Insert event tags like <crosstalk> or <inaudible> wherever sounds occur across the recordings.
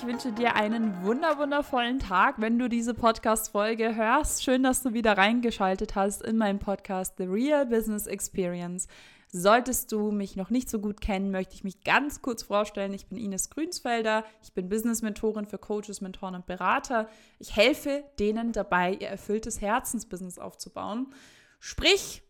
ich wünsche dir einen wunder wundervollen Tag, wenn du diese Podcast-Folge hörst. Schön, dass du wieder reingeschaltet hast in meinen Podcast The Real Business Experience. Solltest du mich noch nicht so gut kennen, möchte ich mich ganz kurz vorstellen. Ich bin Ines Grünsfelder. Ich bin Business-Mentorin für Coaches, Mentoren und Berater. Ich helfe denen dabei, ihr erfülltes Herzensbusiness aufzubauen. Sprich,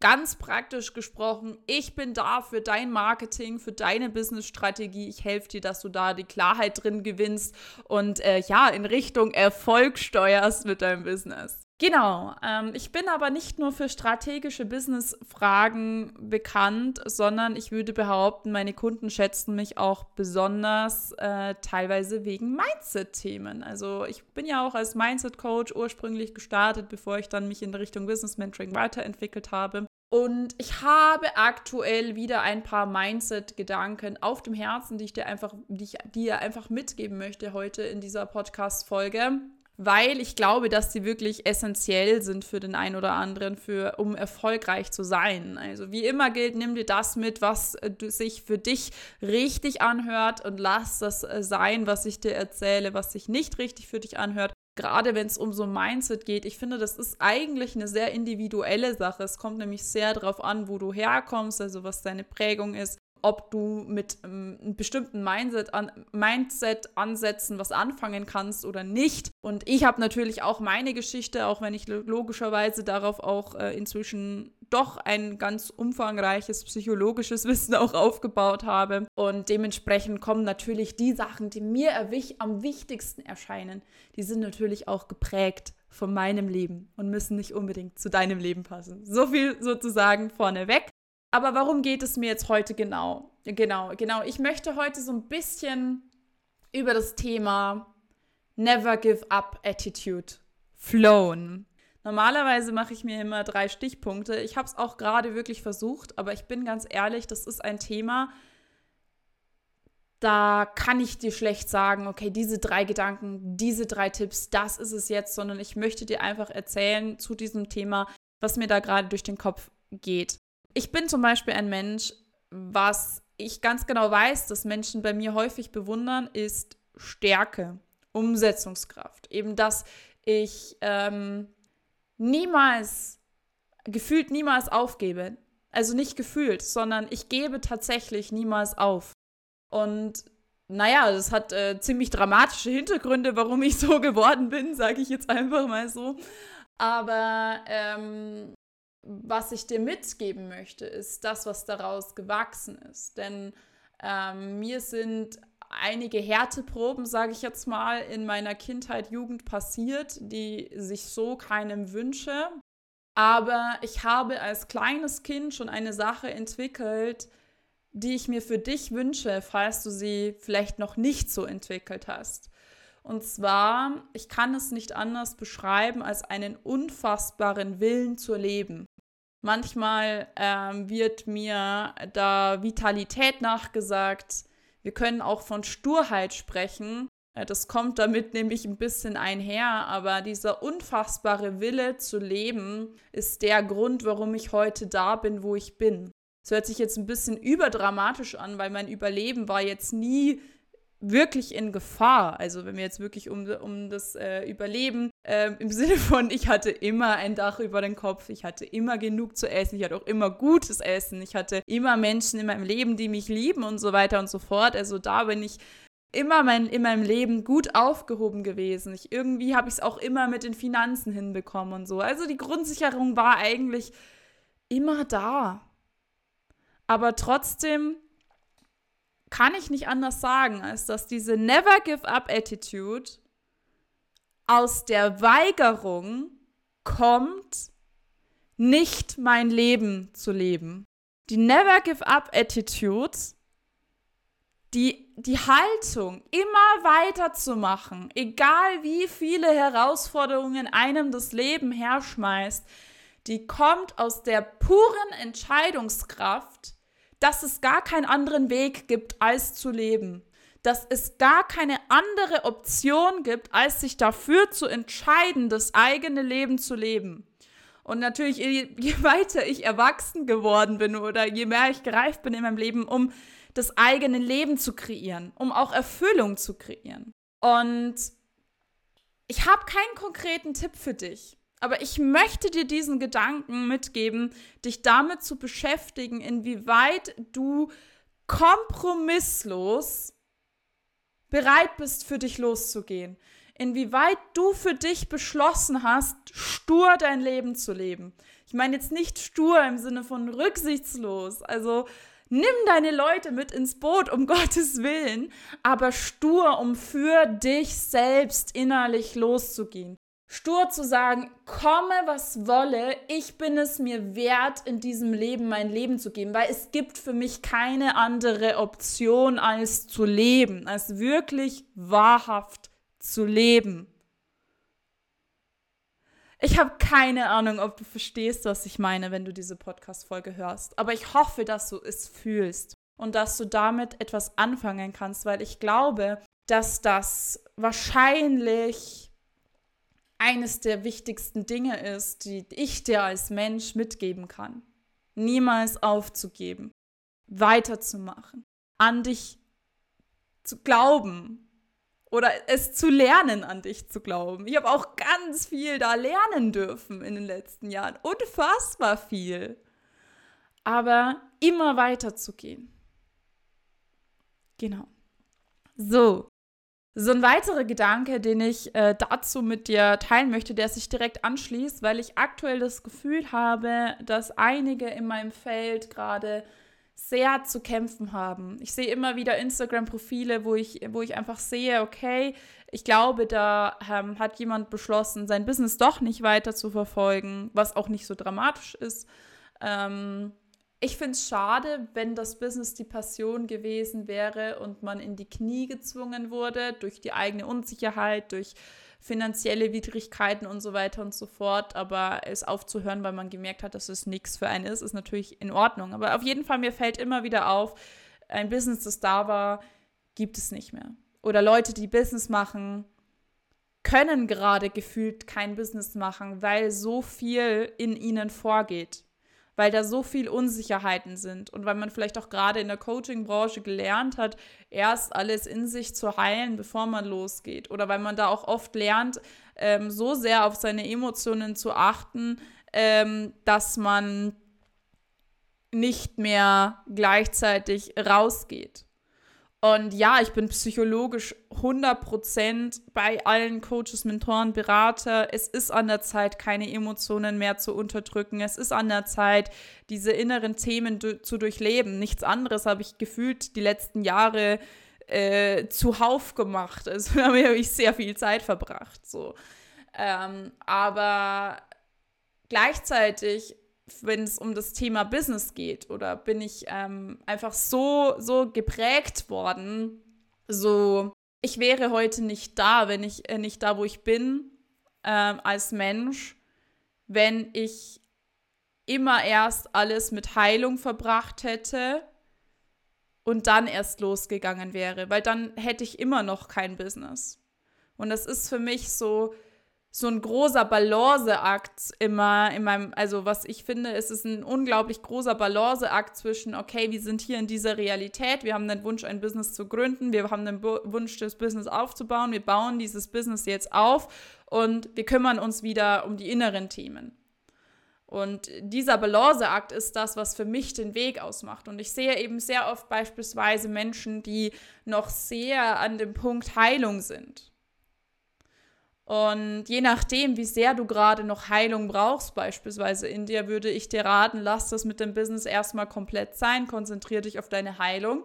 Ganz praktisch gesprochen, ich bin da für dein Marketing, für deine Business-Strategie. Ich helfe dir, dass du da die Klarheit drin gewinnst und äh, ja, in Richtung Erfolg steuerst mit deinem Business. Genau, ähm, ich bin aber nicht nur für strategische Business-Fragen bekannt, sondern ich würde behaupten, meine Kunden schätzen mich auch besonders äh, teilweise wegen Mindset-Themen. Also ich bin ja auch als Mindset-Coach ursprünglich gestartet, bevor ich dann mich in Richtung Business-Mentoring weiterentwickelt habe. Und ich habe aktuell wieder ein paar Mindset-Gedanken auf dem Herzen, die ich dir einfach, die ich dir einfach mitgeben möchte heute in dieser Podcast-Folge weil ich glaube, dass sie wirklich essentiell sind für den einen oder anderen, für, um erfolgreich zu sein. Also wie immer gilt, nimm dir das mit, was äh, sich für dich richtig anhört und lass das äh, sein, was ich dir erzähle, was sich nicht richtig für dich anhört. Gerade wenn es um so Mindset geht, ich finde, das ist eigentlich eine sehr individuelle Sache. Es kommt nämlich sehr darauf an, wo du herkommst, also was deine Prägung ist, ob du mit ähm, einem bestimmten Mindset, an, Mindset ansetzen was anfangen kannst oder nicht. Und ich habe natürlich auch meine Geschichte, auch wenn ich logischerweise darauf auch äh, inzwischen doch ein ganz umfangreiches psychologisches <laughs> Wissen auch aufgebaut habe. Und dementsprechend kommen natürlich die Sachen, die mir am wichtigsten erscheinen, die sind natürlich auch geprägt von meinem Leben und müssen nicht unbedingt zu deinem Leben passen. So viel sozusagen vorneweg. Aber warum geht es mir jetzt heute genau? Genau, genau. Ich möchte heute so ein bisschen über das Thema Never Give Up Attitude flown. Normalerweise mache ich mir immer drei Stichpunkte. Ich habe es auch gerade wirklich versucht, aber ich bin ganz ehrlich, das ist ein Thema, da kann ich dir schlecht sagen, okay, diese drei Gedanken, diese drei Tipps, das ist es jetzt, sondern ich möchte dir einfach erzählen zu diesem Thema, was mir da gerade durch den Kopf geht. Ich bin zum Beispiel ein Mensch, was ich ganz genau weiß, dass Menschen bei mir häufig bewundern, ist Stärke, Umsetzungskraft. Eben, dass ich ähm, niemals, gefühlt niemals aufgebe. Also nicht gefühlt, sondern ich gebe tatsächlich niemals auf. Und naja, das hat äh, ziemlich dramatische Hintergründe, warum ich so <laughs> geworden bin, sage ich jetzt einfach mal so. Aber ähm, was ich dir mitgeben möchte, ist das, was daraus gewachsen ist. Denn ähm, mir sind einige Härteproben, sage ich jetzt mal, in meiner Kindheit, Jugend passiert, die sich so keinem wünsche. Aber ich habe als kleines Kind schon eine Sache entwickelt, die ich mir für dich wünsche, falls du sie vielleicht noch nicht so entwickelt hast. Und zwar, ich kann es nicht anders beschreiben als einen unfassbaren Willen zu leben. Manchmal ähm, wird mir da Vitalität nachgesagt. Wir können auch von Sturheit sprechen. Äh, das kommt damit nämlich ein bisschen einher, aber dieser unfassbare Wille zu leben ist der Grund, warum ich heute da bin, wo ich bin. Es hört sich jetzt ein bisschen überdramatisch an, weil mein Überleben war jetzt nie wirklich in Gefahr. Also wenn wir jetzt wirklich um, um das äh, Überleben äh, im <laughs> Sinne von, ich hatte immer ein Dach über den Kopf, ich hatte immer genug zu essen, ich hatte auch immer gutes Essen, ich hatte immer Menschen in meinem Leben, die mich lieben und so weiter und so fort. Also da bin ich immer mein, in meinem Leben gut aufgehoben gewesen. Ich, irgendwie habe ich es auch immer mit den Finanzen hinbekommen und so. Also die Grundsicherung war eigentlich immer da. Aber trotzdem kann ich nicht anders sagen, als dass diese Never Give Up Attitude aus der Weigerung kommt, nicht mein Leben zu leben. Die Never Give Up Attitude, die, die Haltung, immer weiterzumachen, egal wie viele Herausforderungen einem das Leben herschmeißt, die kommt aus der puren Entscheidungskraft, dass es gar keinen anderen Weg gibt, als zu leben. Dass es gar keine andere Option gibt, als sich dafür zu entscheiden, das eigene Leben zu leben. Und natürlich, je, weiter ich erwachsen geworden bin oder je mehr ich gereift bin in meinem Leben, um das eigene Leben zu kreieren, um auch Erfüllung zu kreieren. Und ich habe keinen konkreten Tipp für dich. Aber ich möchte dir diesen Gedanken mitgeben, dich damit zu beschäftigen, inwieweit du kompromisslos bereit bist, für dich loszugehen. Inwieweit du für dich beschlossen hast, stur dein Leben zu leben. Ich meine jetzt nicht stur im Sinne von rücksichtslos. Also nimm deine Leute mit ins Boot, um <laughs> Gottes Willen, aber stur, um für dich selbst innerlich loszugehen. Stur zu sagen, komme was wolle, ich bin es mir wert, in diesem Leben mein Leben zu geben, weil es gibt für mich keine andere Option, als zu leben, als wirklich wahrhaft zu leben. Ich habe keine Ahnung, ob du verstehst, was ich meine, wenn du diese Podcast-Folge hörst, aber ich hoffe, dass du es fühlst und dass du damit etwas anfangen kannst, weil ich glaube, dass das wahrscheinlich eines der wichtigsten Dinge ist, die ich dir als Mensch mitgeben kann. Niemals aufzugeben, weiterzumachen, an dich zu glauben oder es zu lernen, an dich zu glauben. Ich habe auch ganz viel da lernen dürfen in den letzten Jahren. Unfassbar viel. Aber immer weiterzugehen. Genau. So, so ein weiterer Gedanke, den ich äh, dazu mit dir teilen möchte, der sich direkt anschließt, weil ich aktuell das Gefühl habe, dass einige in meinem Feld gerade sehr zu kämpfen haben. Ich sehe immer wieder Instagram-Profile, wo ich, wo ich einfach sehe, okay, ich glaube, da ähm, hat jemand beschlossen, sein Business doch nicht weiter zu verfolgen, was auch nicht so dramatisch ist. Ähm, ich finde es schade, wenn das Business die Passion gewesen wäre und man in die Knie gezwungen wurde durch die eigene Unsicherheit, durch finanzielle Widrigkeiten und so weiter und so fort. Aber es aufzuhören, weil man gemerkt hat, dass es nichts für einen ist, ist natürlich in Ordnung. Aber auf jeden Fall, mir fällt immer wieder auf, ein Business, das da war, gibt es nicht mehr. Oder Leute, die Business machen, können gerade gefühlt kein Business machen, weil so viel in ihnen vorgeht weil da so viel Unsicherheiten sind und weil man vielleicht auch gerade in der Coaching-Branche gelernt hat, erst alles in sich zu heilen, bevor man losgeht. Oder weil man da auch oft lernt, ähm, so sehr auf seine Emotionen zu achten, ähm, dass man nicht mehr gleichzeitig rausgeht. Und ja, ich bin psychologisch 100% bei allen Coaches, Mentoren, Berater. Es ist an der Zeit, keine Emotionen mehr zu unterdrücken. Es ist an der Zeit, diese inneren Themen zu durchleben. Nichts anderes habe ich gefühlt die letzten Jahre äh, zuhauf gemacht. <laughs> Also da habe ich sehr viel Zeit verbracht. So. Ähm, aber gleichzeitig wenn es um das Thema Business geht oder bin ich ähm, einfach so, so geprägt worden, so, ich wäre heute nicht da, wenn ich äh, nicht da, wo ich bin, ähm, als Mensch, wenn ich immer erst alles mit Heilung verbracht hätte und dann erst losgegangen wäre, weil dann hätte ich immer noch kein Business. Und das ist für mich so, so ein großer Balanceakt immer in meinem, also was ich finde, ist es ein unglaublich großer Balanceakt zwischen, okay, wir sind hier in dieser Realität, wir haben den Wunsch, ein Business zu gründen, wir haben den Wunsch, das Business aufzubauen, wir bauen dieses Business jetzt auf und wir kümmern uns wieder um die inneren Themen. Und dieser Balanceakt ist das, was für mich den Weg ausmacht. Und ich sehe eben sehr oft beispielsweise Menschen, die noch sehr an dem Punkt Heilung sind und je nachdem, wie sehr du gerade noch Heilung brauchst, beispielsweise in dir, würde ich dir raten, lass das mit dem Business erstmal komplett sein, konzentriere dich auf deine Heilung.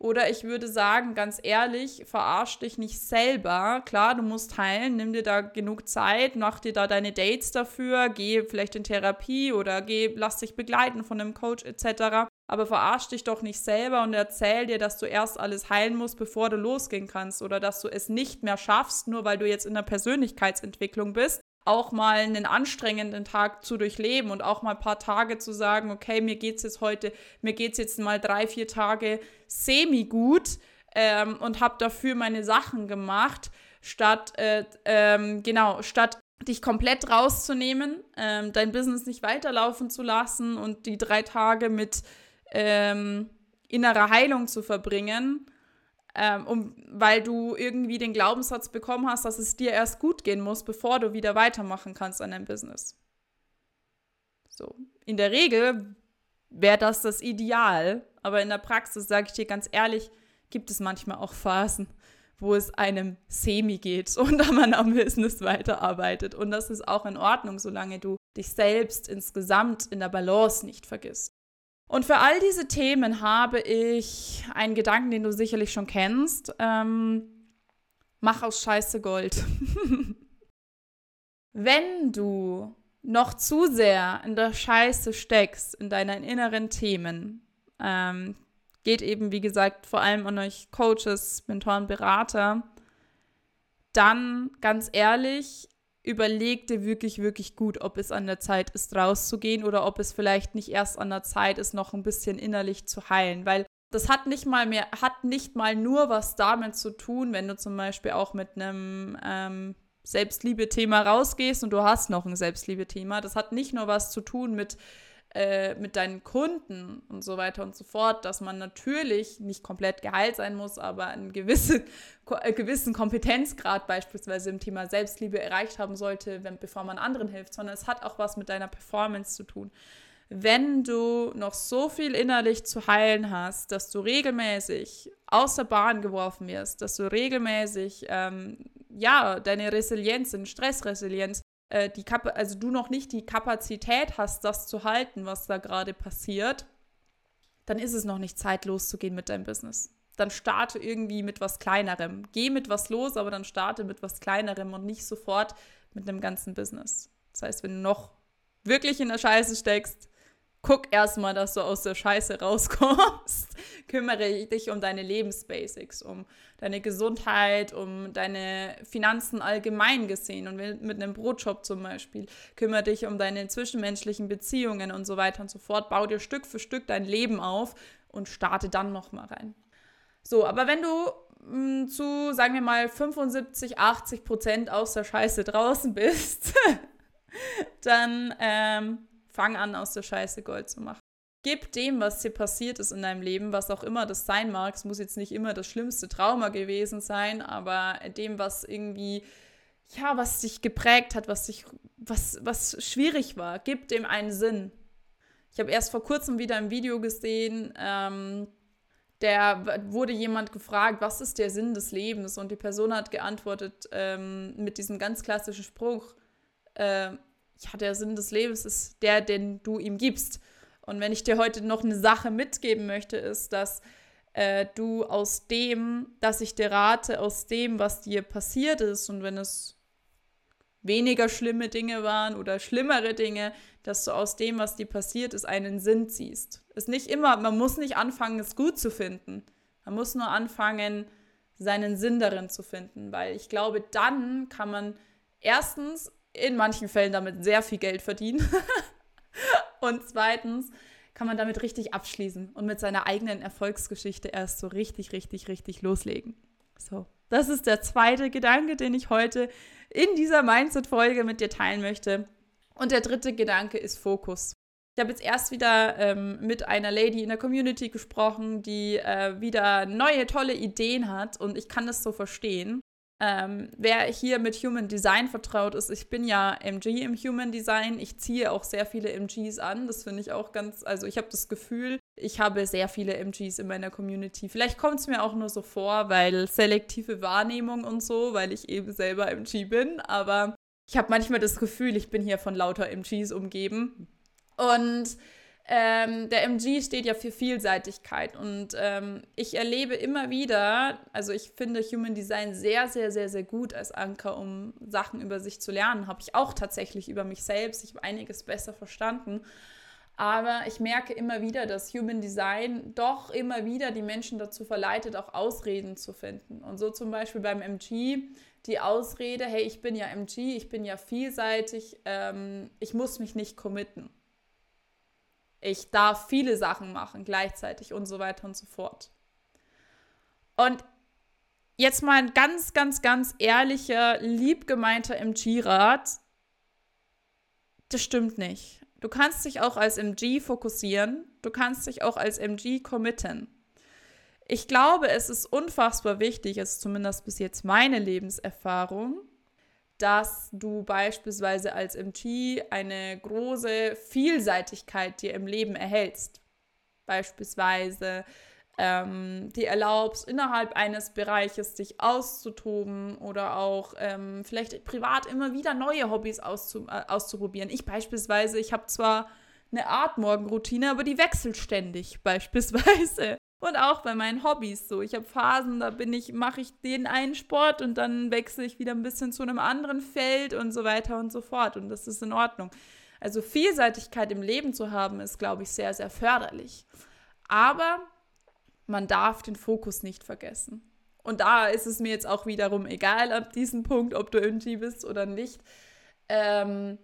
Oder ich würde sagen, ganz ehrlich, verarsch dich nicht selber. Klar, du musst heilen, nimm dir da genug Zeit, mach dir da deine Dates dafür, geh vielleicht in Therapie oder geh, lass dich begleiten von einem Coach etc. Aber verarsch dich doch nicht selber und erzähl dir, dass du erst alles heilen musst, bevor du losgehen kannst oder dass du es nicht mehr schaffst, nur weil du jetzt in der Persönlichkeitsentwicklung bist, auch mal einen anstrengenden Tag zu durchleben und auch mal ein paar Tage zu sagen, okay, mir geht's jetzt heute, mir geht's jetzt mal drei, vier Tage semi gut ähm, und habe dafür meine Sachen gemacht, statt äh, ähm, genau statt dich komplett rauszunehmen, ähm, dein Business nicht weiterlaufen zu lassen und die drei Tage mit ähm, innerer Heilung zu verbringen, ähm, um, weil du irgendwie den Glaubenssatz bekommen hast, dass es dir erst gut gehen muss, bevor du wieder weitermachen kannst an deinem Business. So, in der Regel wäre das das Ideal, aber in der Praxis, sage ich dir ganz ehrlich, gibt es manchmal auch Phasen, wo es einem semi geht <laughs> und da man am Business weiterarbeitet. Und das ist auch in Ordnung, solange du dich selbst insgesamt in der Balance nicht vergisst. Und für all diese Themen habe ich einen Gedanken, den du sicherlich schon kennst. Ähm, mach aus Scheiße Gold. <laughs> Wenn du noch zu sehr in der Scheiße steckst, in deinen inneren Themen, ähm, geht eben, wie gesagt, vor allem an euch Coaches, Mentoren, Berater, dann ganz ehrlich, überleg dir wirklich, wirklich gut, ob es an der Zeit ist, rauszugehen oder ob es vielleicht nicht erst an der Zeit ist, noch ein bisschen innerlich zu heilen. Weil das hat nicht mal mehr, hat nicht mal nur was damit zu tun, wenn du zum Beispiel auch mit einem ähm, Selbstliebe-Thema rausgehst und du hast noch ein Selbstliebe-Thema. Das hat nicht nur was zu tun mit äh, mit deinen Kunden und so weiter und so fort, dass man natürlich nicht komplett geheilt sein muss, aber einen gewissen, <laughs> äh, gewissen Kompetenzgrad beispielsweise im Thema Selbstliebe erreicht haben sollte, wenn, bevor man anderen hilft, sondern es hat auch was mit deiner Performance zu tun. Wenn du noch so viel innerlich zu heilen hast, dass du regelmäßig aus der Bahn geworfen wirst, dass du regelmäßig ähm, ja deine Resilienz, deine Stressresilienz äh, die Kap also du noch nicht die Kapazität hast, das zu halten, was da gerade passiert, dann ist es noch nicht Zeit, loszugehen mit deinem Business. Dann starte irgendwie mit was Kleinerem. Geh mit was los, aber dann starte mit was Kleinerem und nicht sofort mit einem ganzen Business. Das heißt, wenn du noch wirklich in der Scheiße steckst, guck erstmal, dass du aus der Scheiße rauskommst. <laughs> Kümmere dich um deine Lebensbasics, um deine Gesundheit, um deine Finanzen allgemein gesehen und mit einem Brotjob zum Beispiel. Kümmere dich um deine zwischenmenschlichen Beziehungen und so weiter und so fort. Bau dir Stück für Stück dein Leben auf und starte dann nochmal rein. So, aber wenn du hm, zu, sagen wir mal, 75, 80 Prozent aus der Scheiße draußen bist, <laughs> dann ähm, Fang an, aus der Scheiße Gold zu machen. Gib dem, was dir passiert ist in deinem Leben, was auch immer das sein mag. Es muss jetzt nicht immer das schlimmste Trauma gewesen sein, aber dem, was irgendwie, ja, was dich geprägt hat, was dich, was, was schwierig war, gib dem einen Sinn. Ich habe erst vor kurzem wieder ein Video gesehen, ähm, der wurde jemand gefragt, was ist der Sinn des Lebens? Und die Person hat geantwortet ähm, mit diesem ganz klassischen Spruch, äh, ja, der Sinn des Lebens ist der, den du ihm gibst. Und wenn ich dir heute noch eine Sache mitgeben möchte, ist, dass äh, du aus dem, dass ich dir rate, aus dem, was dir passiert ist, und wenn es weniger schlimme Dinge waren oder schlimmere Dinge, dass du aus dem, was dir passiert ist, einen Sinn ziehst. Ist nicht immer, man muss nicht anfangen, es gut zu finden. Man muss nur anfangen, seinen Sinn darin zu finden, weil ich glaube, dann kann man erstens in manchen Fällen damit sehr viel Geld verdienen. <laughs> und zweitens kann man damit richtig abschließen und mit seiner eigenen Erfolgsgeschichte erst so richtig, richtig, richtig loslegen. So, das ist der zweite Gedanke, den ich heute in dieser Mindset-Folge mit dir teilen möchte. Und der dritte Gedanke ist Fokus. Ich habe jetzt erst wieder ähm, mit einer Lady in der Community gesprochen, die äh, wieder neue, tolle Ideen hat und ich kann das so verstehen. Ähm, wer hier mit Human Design vertraut ist, ich bin ja MG im Human Design. Ich ziehe auch sehr viele MGs an. Das finde ich auch ganz, also ich habe das Gefühl, ich habe sehr viele MGs in meiner Community. Vielleicht kommt es mir auch nur so vor, weil selektive Wahrnehmung und so, weil ich eben selber MG bin. Aber ich habe manchmal das Gefühl, ich bin hier von lauter MGs umgeben. Und ähm, der MG steht ja für Vielseitigkeit und ähm, ich erlebe immer wieder, also ich finde Human Design sehr, sehr, sehr, sehr gut als Anker, um Sachen über sich zu lernen. Habe ich auch tatsächlich über mich selbst. Ich habe einiges besser verstanden. Aber ich merke immer wieder, dass Human Design doch immer wieder die Menschen dazu verleitet, auch Ausreden zu finden. Und so zum Beispiel beim MG die Ausrede, hey, ich bin ja MG, ich bin ja vielseitig, ähm, ich muss mich nicht committen ich darf viele Sachen machen gleichzeitig und so weiter und so fort. Und jetzt mal ein ganz, ganz, ganz ehrlicher, liebgemeinter MG-Rat. Das stimmt nicht. Du kannst dich auch als MG fokussieren. Du kannst dich auch als MG committen. Ich glaube, es ist unfassbar wichtig, ist zumindest bis jetzt meine Lebenserfahrung, dass du beispielsweise als MG eine große Vielseitigkeit dir im Leben erhältst. Beispielsweise ähm, dir erlaubst, innerhalb eines Bereiches dich auszutoben oder auch ähm, vielleicht privat immer wieder neue Hobbys auszu äh, auszuprobieren. Ich beispielsweise, ich habe zwar eine Art Morgenroutine, aber die wechselt ständig <laughs> beispielsweise. Und auch bei meinen Hobbys so. Ich habe Phasen, da bin ich, mache ich den einen Sport und dann wechsle ich wieder ein bisschen zu einem anderen Feld und so weiter und so fort. Und das ist in Ordnung. Also Vielseitigkeit im Leben zu haben, ist, glaube ich, sehr, sehr förderlich. Aber man darf den Fokus nicht vergessen. Und da ist es mir jetzt auch wiederum egal ab diesem Punkt, ob du irgendwie bist oder nicht. Ähm,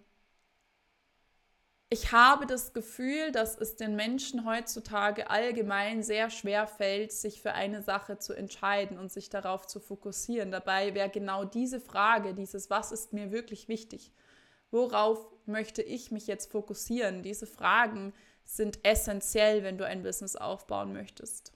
ich habe das Gefühl, dass es den Menschen heutzutage allgemein sehr schwer fällt, sich für eine Sache zu entscheiden und sich darauf zu fokussieren. Dabei wäre genau diese Frage, dieses Was ist mir wirklich wichtig? Worauf möchte ich mich jetzt fokussieren? Diese Fragen sind essentiell, wenn du ein Business aufbauen möchtest.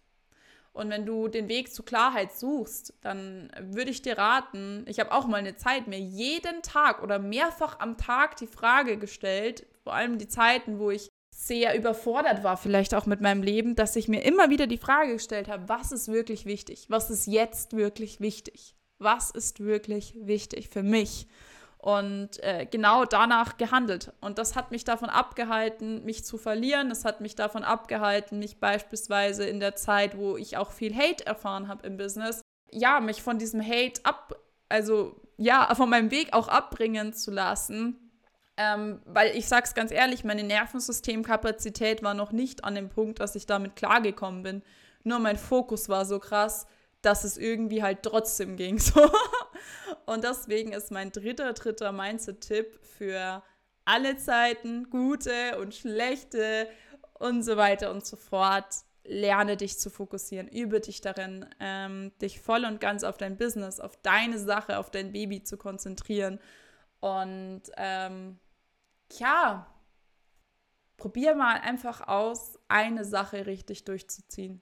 Und wenn du den Weg zur Klarheit suchst, dann würde ich dir raten, ich habe auch mal eine Zeit mir jeden Tag oder mehrfach am Tag die Frage gestellt, vor allem die Zeiten, wo ich sehr überfordert war, vielleicht auch mit meinem Leben, dass ich mir immer wieder die Frage gestellt habe, was ist wirklich wichtig? Was ist jetzt wirklich wichtig? Was ist wirklich wichtig für mich? und äh, genau danach gehandelt. Und das hat mich davon abgehalten, mich zu verlieren. Das hat mich davon abgehalten, mich beispielsweise in der Zeit, wo ich auch viel Hate erfahren habe im Business, ja, mich von diesem Hate ab, also ja, von meinem Weg auch abbringen zu lassen. Ähm, weil ich sag's ganz ehrlich, meine Nervensystemkapazität war noch nicht an dem Punkt, dass ich damit klargekommen bin. Nur mein Fokus war so krass, dass es irgendwie halt trotzdem ging. So. <laughs> Und deswegen ist mein dritter, dritter Mindset-Tipp für alle Zeiten, gute und schlechte und so weiter und so fort. Lerne dich zu fokussieren, übe dich darin, ähm, dich voll und ganz auf dein Business, auf deine Sache, auf dein Baby zu konzentrieren. Und ähm, ja, probier mal einfach aus, eine Sache richtig durchzuziehen.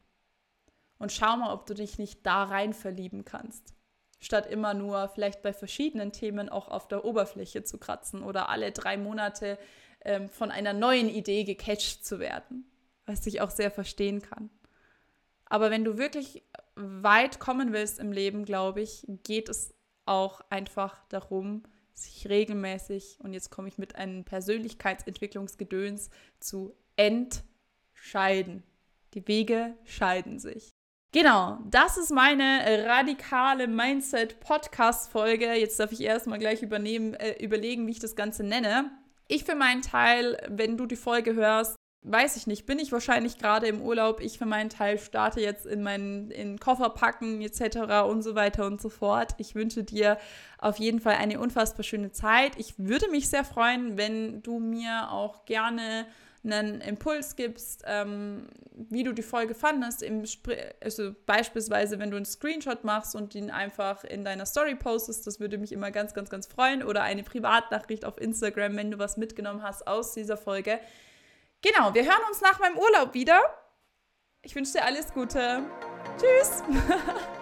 Und schau mal, ob du dich nicht da rein verlieben kannst statt immer nur vielleicht bei verschiedenen Themen auch auf der Oberfläche zu kratzen oder alle drei Monate ähm, von einer neuen Idee gecatcht zu werden, was ich auch sehr verstehen kann. Aber wenn du wirklich weit kommen willst im Leben, glaube ich, geht es auch einfach darum, sich regelmäßig, und jetzt komme ich mit einem Persönlichkeitsentwicklungsgedöns, zu entscheiden. Die Wege scheiden sich. Genau, das ist meine radikale Mindset-Podcast-Folge. Jetzt darf ich erstmal gleich übernehmen, äh, überlegen, wie ich das Ganze nenne. Ich für meinen Teil, wenn du die Folge hörst, weiß ich nicht, bin ich wahrscheinlich gerade im Urlaub. Ich für meinen Teil starte jetzt in meinen in Koffer packen etc. und so weiter und so fort. Ich wünsche dir auf jeden Fall eine unfassbar schöne Zeit. Ich würde mich sehr freuen, wenn du mir auch gerne einen Impuls gibst, ähm, wie du die Folge fandest. also beispielsweise, wenn du einen Screenshot machst und ihn einfach in deiner Story postest, das würde mich immer ganz, ganz, ganz freuen. Oder eine Privatnachricht auf Instagram, wenn du was mitgenommen hast aus dieser Folge. Genau, wir hören uns nach meinem Urlaub wieder. Ich wünsche dir alles Gute. Tschüss. <laughs>